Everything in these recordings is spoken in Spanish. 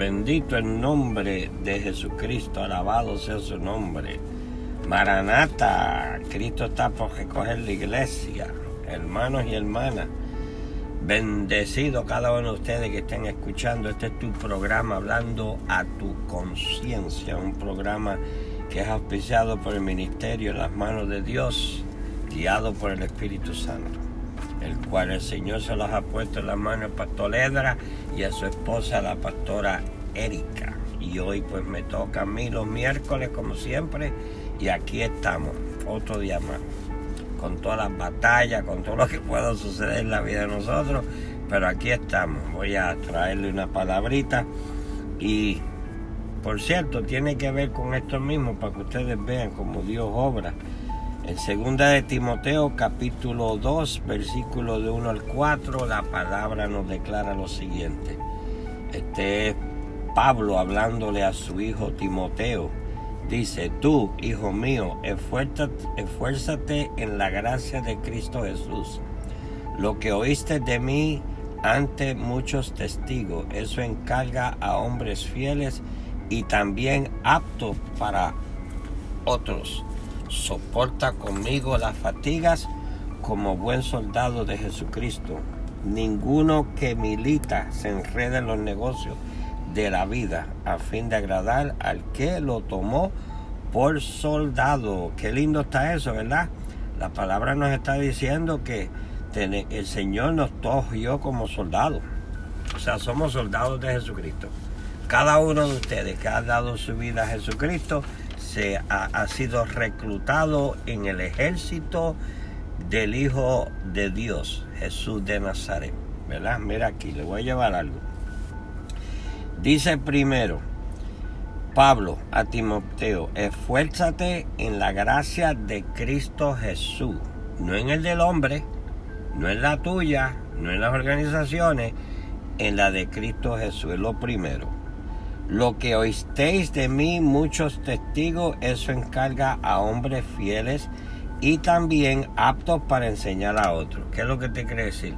Bendito el nombre de Jesucristo, alabado sea su nombre. Maranata, Cristo está por recoger la iglesia, hermanos y hermanas. Bendecido cada uno de ustedes que estén escuchando. Este es tu programa hablando a tu conciencia, un programa que es auspiciado por el ministerio en las manos de Dios, guiado por el Espíritu Santo el cual el Señor se los ha puesto en las manos al pastor Edra y a su esposa la pastora Erika. Y hoy pues me toca a mí los miércoles como siempre y aquí estamos, otro día más, con todas las batallas, con todo lo que pueda suceder en la vida de nosotros, pero aquí estamos. Voy a traerle una palabrita y por cierto tiene que ver con esto mismo para que ustedes vean cómo Dios obra en segunda de Timoteo capítulo 2 versículo de 1 al 4 la palabra nos declara lo siguiente. Este es Pablo hablándole a su hijo Timoteo. Dice, tú, hijo mío, esfuérzate, esfuérzate en la gracia de Cristo Jesús. Lo que oíste de mí ante muchos testigos, eso encarga a hombres fieles y también aptos para otros soporta conmigo las fatigas como buen soldado de Jesucristo. Ninguno que milita se enreda en los negocios de la vida a fin de agradar al que lo tomó por soldado. Qué lindo está eso, ¿verdad? La palabra nos está diciendo que el Señor nos togió como soldados. O sea, somos soldados de Jesucristo. Cada uno de ustedes que ha dado su vida a Jesucristo se ha, sido reclutado en el ejército del Hijo de Dios, Jesús de Nazaret. ¿Verdad? Mira aquí, le voy a llevar algo. Dice primero, Pablo a Timoteo, esfuérzate en la gracia de Cristo Jesús, no en el del hombre, no en la tuya, no en las organizaciones, en la de Cristo Jesús, es lo primero. Lo que oísteis de mí muchos testigos, eso encarga a hombres fieles y también aptos para enseñar a otros. ¿Qué es lo que te quiere decir?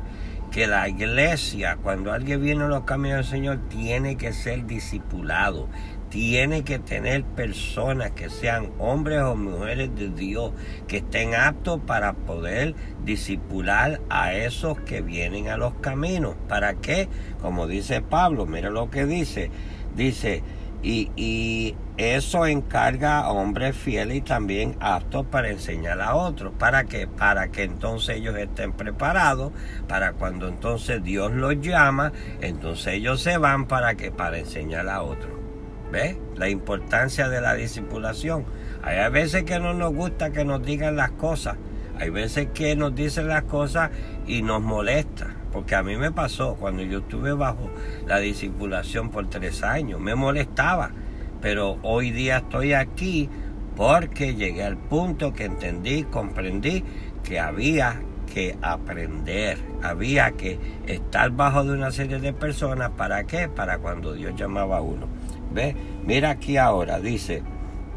Que la iglesia, cuando alguien viene a los caminos del Señor, tiene que ser discipulado, tiene que tener personas que sean hombres o mujeres de Dios, que estén aptos para poder discipular a esos que vienen a los caminos. ¿Para qué? Como dice Pablo, mira lo que dice Dice, y, eso encarga a hombres fieles y también aptos para enseñar a otros. ¿Para qué? Para que entonces ellos estén preparados, para cuando entonces Dios los llama, entonces ellos se van para que para enseñar a otros. ¿Ves? La importancia de la discipulación. Hay veces que no nos gusta que nos digan las cosas. Hay veces que nos dicen las cosas y nos molesta. Porque a mí me pasó cuando yo estuve bajo la discipulación por tres años. Me molestaba. Pero hoy día estoy aquí porque llegué al punto que entendí, comprendí que había que aprender, había que estar bajo de una serie de personas. ¿Para qué? Para cuando Dios llamaba a uno. ¿Ve? Mira aquí ahora, dice,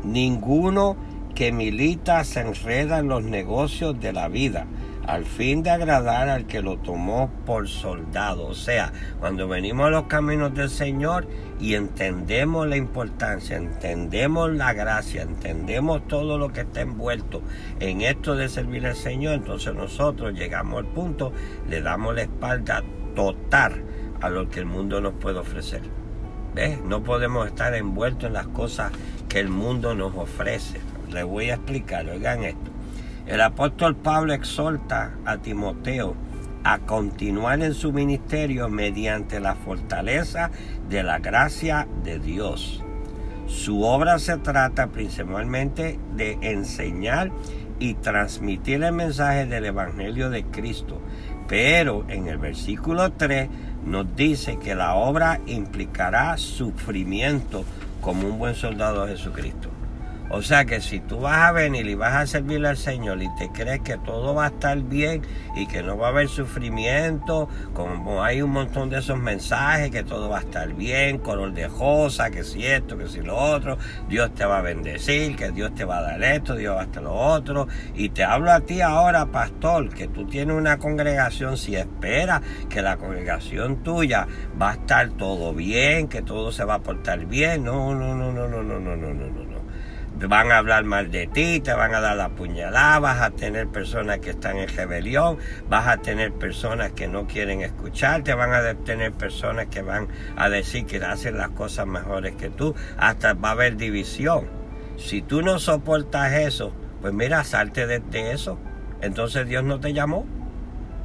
ninguno que milita se enreda en los negocios de la vida al fin de agradar al que lo tomó por soldado. O sea, cuando venimos a los caminos del Señor y entendemos la importancia, entendemos la gracia, entendemos todo lo que está envuelto en esto de servir al Señor, entonces nosotros llegamos al punto, le damos la espalda total a lo que el mundo nos puede ofrecer. ¿Ves? No podemos estar envueltos en las cosas que el mundo nos ofrece. Les voy a explicar, oigan esto. El apóstol Pablo exhorta a Timoteo a continuar en su ministerio mediante la fortaleza de la gracia de Dios. Su obra se trata principalmente de enseñar y transmitir el mensaje del Evangelio de Cristo. Pero en el versículo 3 nos dice que la obra implicará sufrimiento como un buen soldado de Jesucristo. O sea que si tú vas a venir y vas a servirle al Señor y te crees que todo va a estar bien y que no va a haber sufrimiento, como hay un montón de esos mensajes que todo va a estar bien, color de josa, que si esto, que si lo otro, Dios te va a bendecir, que Dios te va a dar esto, Dios va a hacer lo otro. Y te hablo a ti ahora, pastor, que tú tienes una congregación, si esperas que la congregación tuya va a estar todo bien, que todo se va a portar bien, no, no, no, no, no, no, no, no, no van a hablar mal de ti, te van a dar la puñalada, vas a tener personas que están en rebelión, vas a tener personas que no quieren escucharte, van a tener personas que van a decir que hacen las cosas mejores que tú, hasta va a haber división. Si tú no soportas eso, pues mira, salte de, eso. Entonces Dios no te llamó,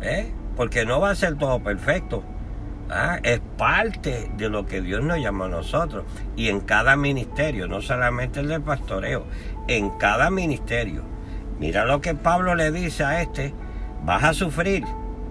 ¿eh? Porque no va a ser todo perfecto. ¿Ah? es parte de lo que Dios nos llama a nosotros. Y en cada ministerio, no solamente el del pastoreo, en cada ministerio. Mira lo que Pablo le dice a este, vas a sufrir,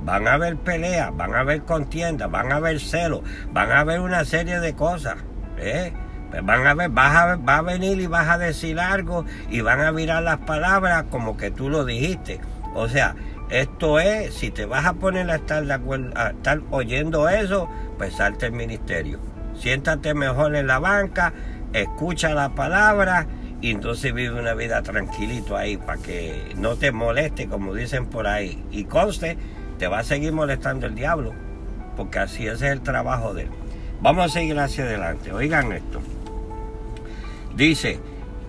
van a haber peleas, van a haber contiendas, van a haber celos, van a haber una serie de cosas. ¿eh? Pues van a ver, vas a, va a venir y vas a decir algo y van a mirar las palabras como que tú lo dijiste. O sea, esto es, si te vas a poner a estar, oyendo eso, pues salte el ministerio. Siéntate mejor en la banca, escucha la palabra y entonces vive una vida tranquilito ahí para que no te moleste, como dicen por ahí. Y conste, te va a seguir molestando el diablo, porque así ese es el trabajo de él. Vamos a seguir hacia adelante. Oigan esto. Dice,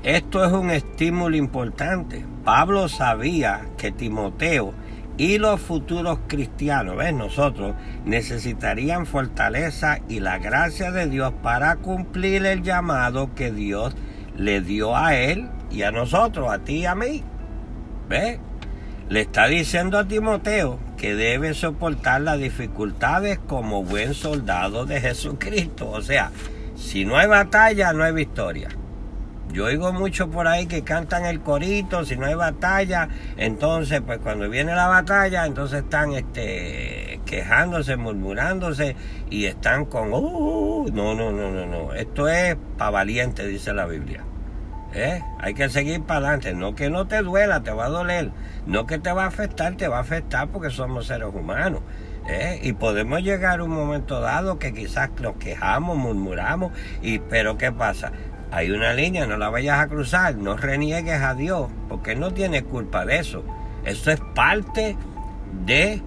esto es un estímulo importante. Pablo sabía que Timoteo y los futuros cristianos, ¿ves? Nosotros necesitarían fortaleza y la gracia de Dios para cumplir el llamado que Dios le dio a él y a nosotros, a ti y a mí. ¿Ves? Le está diciendo a Timoteo que debe soportar las dificultades como buen soldado de Jesucristo. O sea, si no hay batalla, no hay victoria. Yo oigo mucho por ahí que cantan el corito, si no hay batalla, entonces pues cuando viene la batalla, entonces están este quejándose, murmurándose y están con uh, no, no, no, no, no. Esto es para valiente, dice la Biblia. ¿Eh? Hay que seguir para adelante, no que no te duela, te va a doler, no que te va a afectar, te va a afectar porque somos seres humanos. ¿Eh? Y podemos llegar a un momento dado que quizás nos quejamos, murmuramos, y pero ¿qué pasa? Hay una línea, no la vayas a cruzar, no reniegues a Dios, porque no tiene culpa de eso. Eso es parte de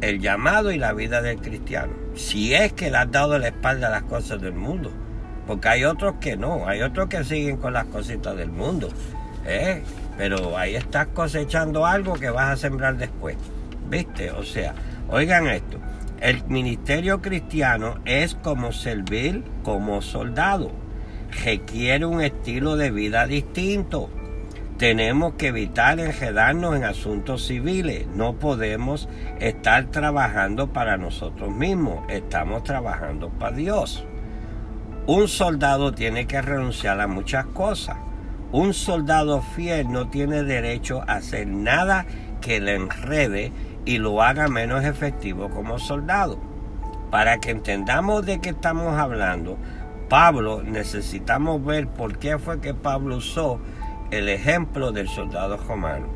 el llamado y la vida del cristiano. Si es que le has dado la espalda a las cosas del mundo. Porque hay otros que no, hay otros que siguen con las cositas del mundo. ¿eh? Pero ahí estás cosechando algo que vas a sembrar después. ¿Viste? O sea, oigan esto. El ministerio cristiano es como servir como soldado requiere un estilo de vida distinto. Tenemos que evitar enredarnos en asuntos civiles. No podemos estar trabajando para nosotros mismos. Estamos trabajando para Dios. Un soldado tiene que renunciar a muchas cosas. Un soldado fiel no tiene derecho a hacer nada que le enrede y lo haga menos efectivo como soldado. Para que entendamos de qué estamos hablando, Pablo, necesitamos ver por qué fue que Pablo usó el ejemplo del soldado romano.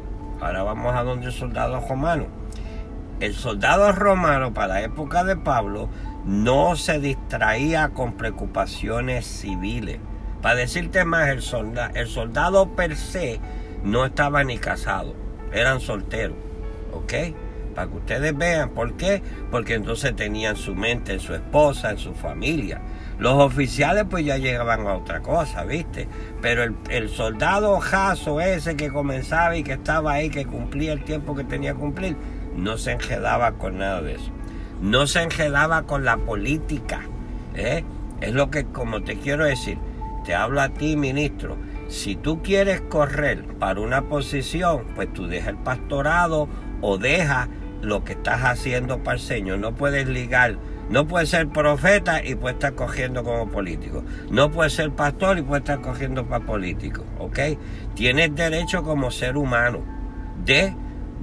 Ahora vamos a donde el soldado romano. El soldado romano para la época de Pablo no se distraía con preocupaciones civiles. Para decirte más, el soldado, el soldado per se no estaba ni casado, eran solteros. ¿Ok? Para que ustedes vean por qué. Porque entonces tenían su mente en su esposa, en su familia. Los oficiales pues ya llegaban a otra cosa, ¿viste? Pero el, soldado jaso ese que comenzaba y que estaba ahí, que cumplía el tiempo que tenía que cumplir, no se enjedaba con nada de eso. No se enjedaba con la política. ¿eh? Es lo que, como te quiero decir, te hablo a ti, ministro. Si tú quieres correr para una posición, pues tú deja el pastorado o deja lo que estás haciendo para el Señor. No puedes ligar no puede ser profeta y puede estar cogiendo como político. No puede ser pastor y puede estar cogiendo para político. ¿Ok? Tienes derecho como ser humano de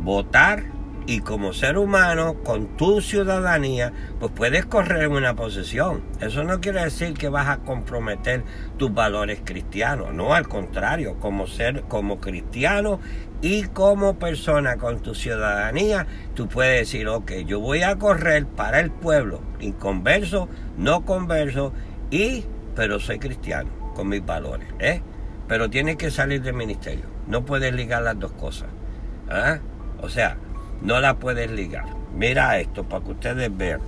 votar y como ser humano, con tu ciudadanía, pues puedes correr una posesión. Eso no quiere decir que vas a comprometer tus valores cristianos, no, al contrario, como ser, como cristiano y como persona con tu ciudadanía, tú puedes decir, ok, yo voy a correr para el pueblo, inconverso, no converso, y, pero soy cristiano, con mis valores, ¿eh? Pero tienes que salir del ministerio, no puedes ligar las dos cosas, ¿ah? O sea, no la puedes ligar. Mira esto para que ustedes vean.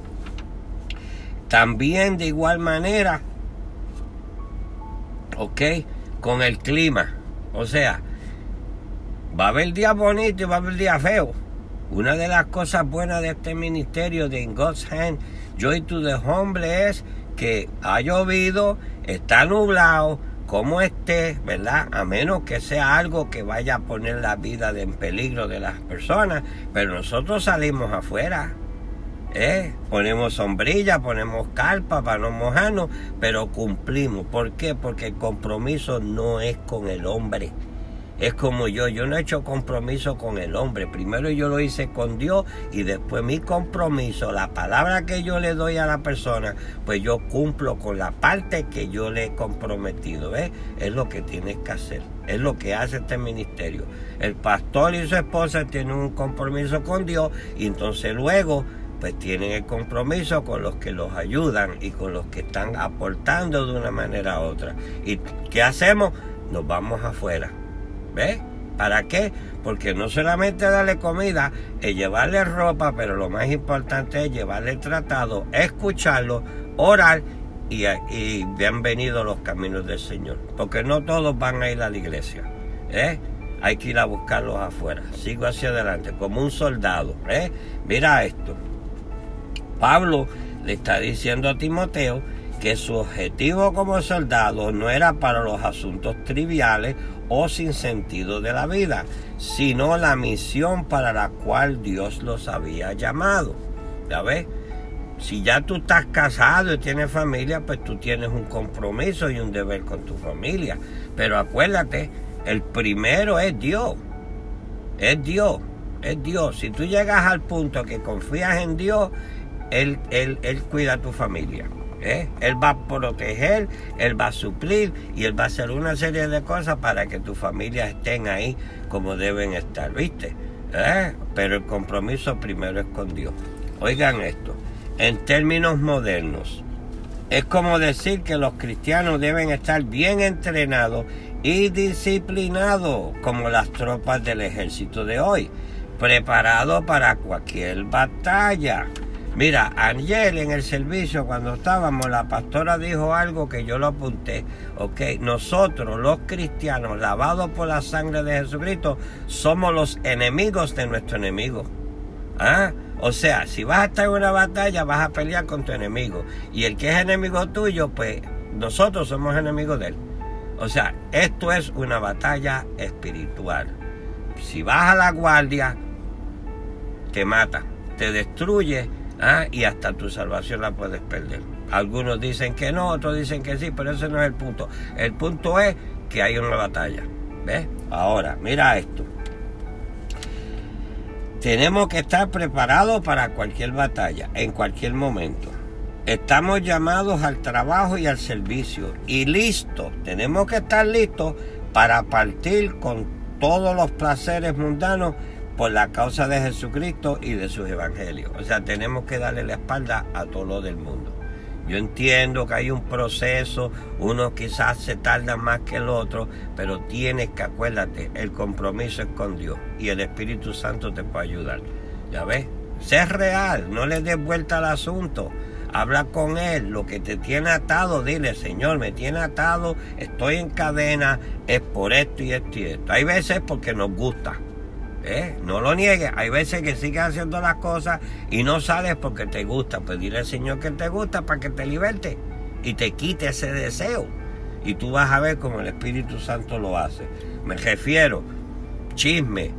También de igual manera, ok, con el clima. O sea, va a haber días bonitos y va a haber días feos. Una de las cosas buenas de este ministerio de In God's Hand, Joy to the Humble, es que ha llovido, está nublado, como esté, ¿verdad? A menos que sea algo que vaya a poner la vida en peligro de las personas, pero nosotros salimos afuera. ¿eh? Ponemos sombrilla, ponemos carpa para no mojarnos, pero cumplimos. ¿Por qué? Porque el compromiso no es con el hombre, es como yo, yo no he hecho compromiso con el hombre. Primero yo lo hice con Dios y después mi compromiso, la palabra que yo le doy a la persona, pues yo cumplo con la parte que yo le he comprometido. ¿ves? Es lo que tienes que hacer. Es lo que hace este ministerio. El pastor y su esposa tienen un compromiso con Dios y entonces luego pues tienen el compromiso con los que los ayudan y con los que están aportando de una manera u otra. ¿Y qué hacemos? Nos vamos afuera ¿Ves? ¿Para qué? Porque no solamente darle comida, es llevarle ropa, pero lo más importante es llevarle tratado, escucharlo, orar y, y bienvenidos los caminos del Señor. Porque no todos van a ir a la iglesia. ¿eh? Hay que ir a buscarlos afuera. Sigo hacia adelante, como un soldado. ¿eh? Mira esto. Pablo le está diciendo a Timoteo que su objetivo como soldado no era para los asuntos triviales o sin sentido de la vida, sino la misión para la cual Dios los había llamado. ¿Ya ves? Si ya tú estás casado y tienes familia, pues tú tienes un compromiso y un deber con tu familia. Pero acuérdate, el primero es Dios. Es Dios. Es Dios. Si tú llegas al punto que confías en Dios, Él, él, él cuida a tu familia. ¿Eh? Él va a proteger, Él va a suplir y Él va a hacer una serie de cosas para que tu familia estén ahí como deben estar, ¿viste? ¿Eh? Pero el compromiso primero es con Dios. Oigan esto, en términos modernos, es como decir que los cristianos deben estar bien entrenados y disciplinados como las tropas del ejército de hoy, preparados para cualquier batalla. Mira, ayer en el servicio cuando estábamos, la pastora dijo algo que yo lo apunté. Ok, nosotros los cristianos, lavados por la sangre de Jesucristo, somos los enemigos de nuestro enemigo. ¿Ah? O sea, si vas a estar en una batalla, vas a pelear con tu enemigo. Y el que es enemigo tuyo, pues nosotros somos enemigos de él. O sea, esto es una batalla espiritual. Si vas a la guardia, te mata, te destruye ¿ah? y hasta tu salvación la puedes perder. Algunos dicen que no, otros dicen que sí, pero ese no es el punto. El punto es que hay una batalla. ¿Ves? Ahora, mira esto. Tenemos que estar preparados para cualquier batalla, en cualquier momento. Estamos llamados al trabajo y al servicio. Y listos, tenemos que estar listos para partir con todos los placeres mundanos por la causa de Jesucristo y de sus evangelios. O sea, tenemos que darle la espalda a todo lo del mundo. Yo entiendo que hay un proceso, uno quizás se tarda más que el otro, pero tienes que acuérdate, el compromiso es con Dios y el Espíritu Santo te puede ayudar. ¿Ya ves? Sé real, no le des vuelta al asunto. Habla con Él, lo que te tiene atado, dile, Señor, me tiene atado, estoy en cadena, es por esto y esto y esto. Hay veces porque nos gusta, ¿Eh? No lo niegues. Hay veces que sigues haciendo las cosas y no sales porque te gusta. Pues dile al Señor que te gusta para que te liberte y te quite ese deseo. Y tú vas a ver cómo el Espíritu Santo lo hace. Me refiero, chisme,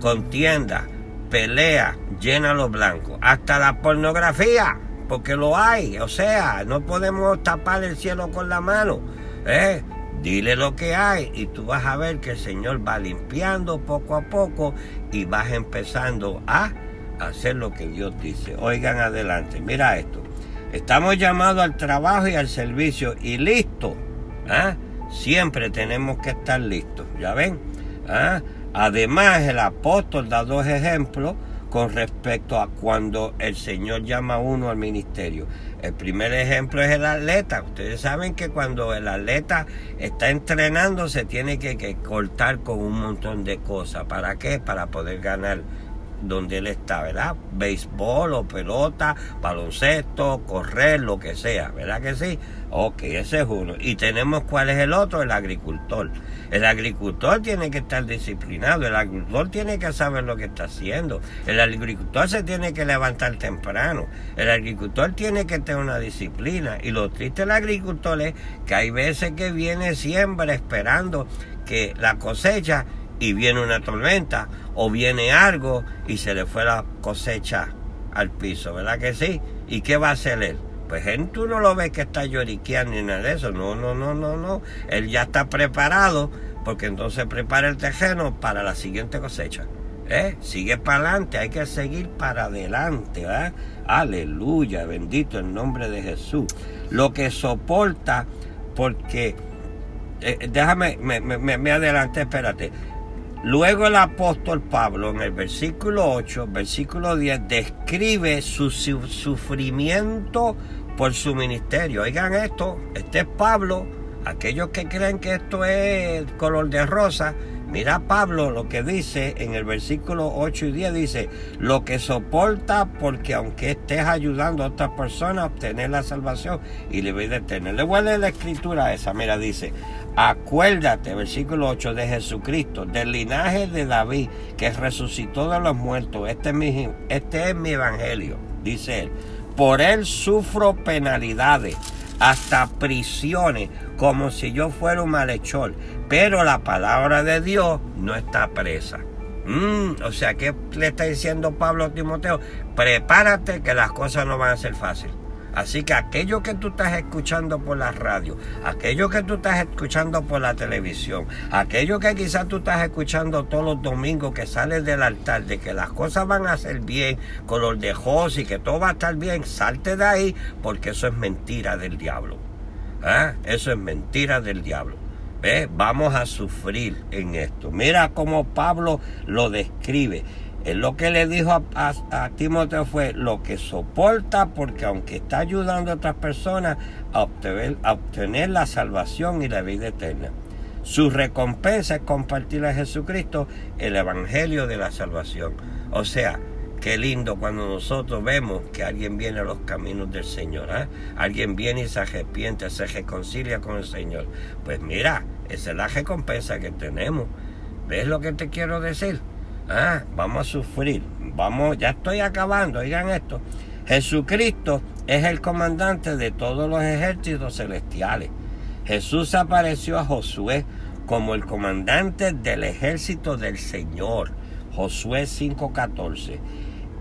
contienda, pelea, llena los blancos. Hasta la pornografía, porque lo hay. O sea, no podemos tapar el cielo con la mano. ¿eh? Dile lo que hay y tú vas a ver que el Señor va limpiando poco a poco y vas empezando a hacer lo que Dios dice. Oigan adelante, mira esto. Estamos llamados al trabajo y al servicio y listo. ¿ah? Siempre tenemos que estar listos, ¿ya ven? ¿Ah? Además, el apóstol da dos ejemplos con respecto a cuando el Señor llama a uno al ministerio. El primer ejemplo es el atleta. Ustedes saben que cuando el atleta está entrenando se tiene que, cortar con un montón de cosas. ¿Para qué? Para poder ganar donde él está, ¿verdad? Béisbol o pelota, baloncesto, correr, lo que sea, ¿verdad que sí? Ok, ese es uno. Y tenemos cuál es el otro, el agricultor. El agricultor tiene que estar disciplinado, el agricultor tiene que saber lo que está haciendo, el agricultor se tiene que levantar temprano, el agricultor tiene que tener una disciplina. Y lo triste del agricultor es que hay veces que viene siembra esperando que la cosecha y viene una tormenta o viene algo y se le fue la cosecha al piso, ¿verdad que sí? ¿Y qué va a hacer él? Pues él tú no lo ves que está lloriqueando ni nada de eso, no, no, no, no, no. Él ya está preparado porque entonces prepara el terreno para la siguiente cosecha. ¿Eh? Sigue para adelante, hay que seguir para adelante, ¿verdad? Aleluya, bendito el nombre de Jesús. Lo que soporta, porque, eh, déjame, me, me, me adelante, espérate. Luego el apóstol Pablo en el versículo 8, versículo 10, describe su sufrimiento por su ministerio. Oigan esto, este es Pablo, aquellos que creen que esto es color de rosa, Mira Pablo lo que dice en el versículo 8 y 10, dice, lo que soporta porque aunque estés ayudando a otras personas a obtener la salvación y le voy a detener. Le leer la escritura esa, mira, dice, acuérdate, versículo 8, de Jesucristo, del linaje de David, que resucitó de los muertos. Este es mi, este es mi evangelio, dice él. Por él sufro penalidades hasta prisiones, como si yo fuera un malhechor. Pero la palabra de Dios no está presa. Mm, o sea, ¿qué le está diciendo Pablo a Timoteo? Prepárate que las cosas no van a ser fáciles. Así que aquello que tú estás escuchando por la radio, aquello que tú estás escuchando por la televisión, aquello que quizás tú estás escuchando todos los domingos que sales del altar, de que las cosas van a ser bien, color de y que todo va a estar bien, salte de ahí porque eso es mentira del diablo. ¿Ah? Eso es mentira del diablo. Vamos a sufrir en esto. Mira cómo Pablo lo describe. Él lo que le dijo a, Timoteo fue lo que soporta porque aunque está ayudando a otras personas a obtener, la salvación y la vida eterna. Su recompensa es compartir a Jesucristo el Evangelio de la salvación. O sea, qué lindo cuando nosotros vemos que alguien viene a los caminos del Señor. ¿eh? Alguien viene y se arrepiente, se reconcilia con el Señor. Pues mira, esa es la recompensa que tenemos. ¿Ves lo que te quiero decir? Ah, vamos a sufrir. Vamos, ya estoy acabando, oigan esto. Jesucristo es el comandante de todos los ejércitos celestiales. Jesús apareció a Josué como el comandante del ejército del Señor. Josué 5:14.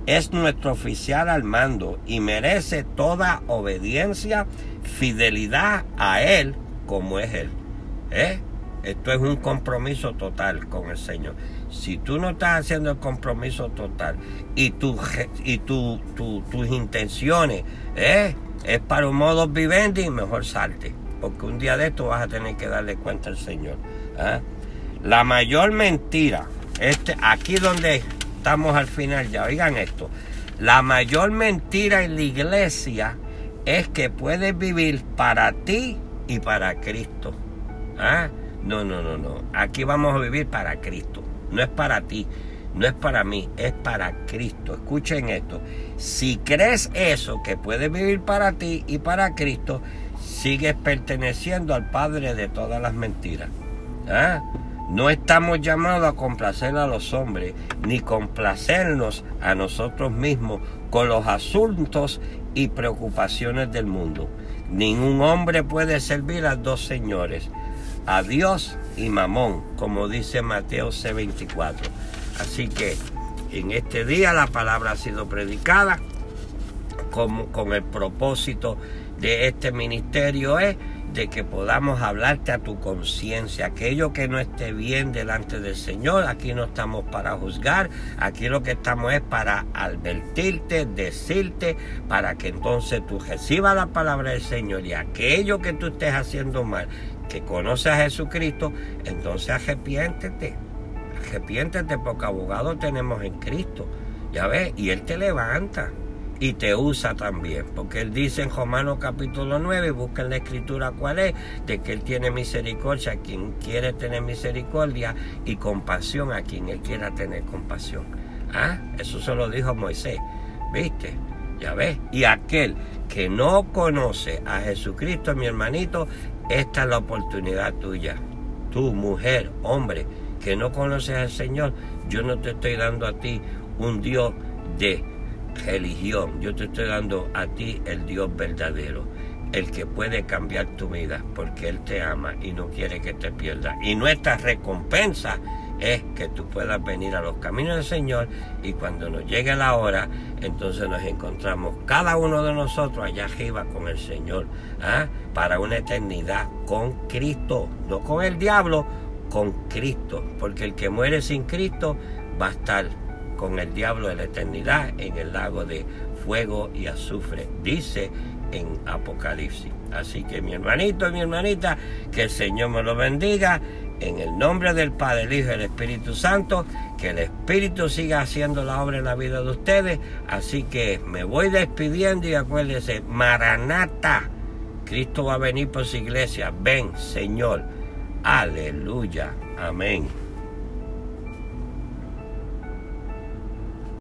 Es nuestro oficial al mando y merece toda obediencia, fidelidad a Él como es Él. ¿Eh? Esto es un compromiso total con el Señor. Si tú no estás haciendo el compromiso total y, tu, y tu, tus intenciones ¿eh? es para un modo vivendi, mejor salte. Porque un día de esto vas a tener que darle cuenta al Señor. ¿eh? La mayor mentira, este, aquí donde estamos al final ya, oigan esto. La mayor mentira en la iglesia es que puedes vivir para ti y para Cristo. ¿Ah? No, no, no, no. Aquí vamos a vivir para Cristo. No es para ti, no es para mí, es para Cristo. Escuchen esto. Si crees eso, que puedes vivir para ti y para Cristo, sigues perteneciendo al Padre de todas las mentiras. ¿Ah? No estamos llamados a complacer a los hombres, ni complacernos a nosotros mismos con los asuntos y preocupaciones del mundo. Ningún hombre puede servir a dos señores a Dios y Mamón, como dice Mateo C24. Así que en este día la palabra ha sido predicada como, con el propósito de este ministerio es de que podamos hablarte a tu conciencia. Aquello que no esté bien delante del Señor, aquí no estamos para juzgar, aquí lo que estamos es para advertirte, decirte, para que entonces tú recibas la palabra del Señor y aquello que tú estés haciendo mal, que conoces a Jesucristo, entonces arrepiéntete. Arrepiéntete porque abogado tenemos en Cristo. Ya ves, y Él te levanta y te usa también, porque él dice en Romanos capítulo 9, busca en la escritura cuál es, de que él tiene misericordia a quien quiere tener misericordia y compasión a quien él quiera tener compasión. Ah, eso se lo dijo Moisés, ¿viste? Ya ves, y aquel que no conoce a Jesucristo, mi hermanito, esta es la oportunidad tuya. Tú, mujer, hombre, que no conoces al Señor, yo no te estoy dando a ti un Dios de religión. Yo te estoy dando a ti el Dios verdadero, el que puede cambiar tu vida, porque Él te ama y no quiere que te pierdas. Y nuestra recompensa es que tú puedas venir a los caminos del Señor y cuando nos llegue la hora, entonces nos encontramos cada uno de nosotros allá arriba con el Señor, ¿ah? para una eternidad con Cristo, no con el diablo, con Cristo, porque el que muere sin Cristo va a estar con el diablo de la eternidad en el lago de fuego y azufre, dice en Apocalipsis. Así que mi hermanito y mi hermanita, que el Señor me lo bendiga. En el nombre del Padre, el Hijo y el Espíritu Santo, que el Espíritu siga haciendo la obra en la vida de ustedes. Así que me voy despidiendo y acuérdense, Maranata, Cristo va a venir por su iglesia. Ven, Señor. Aleluya. Amén.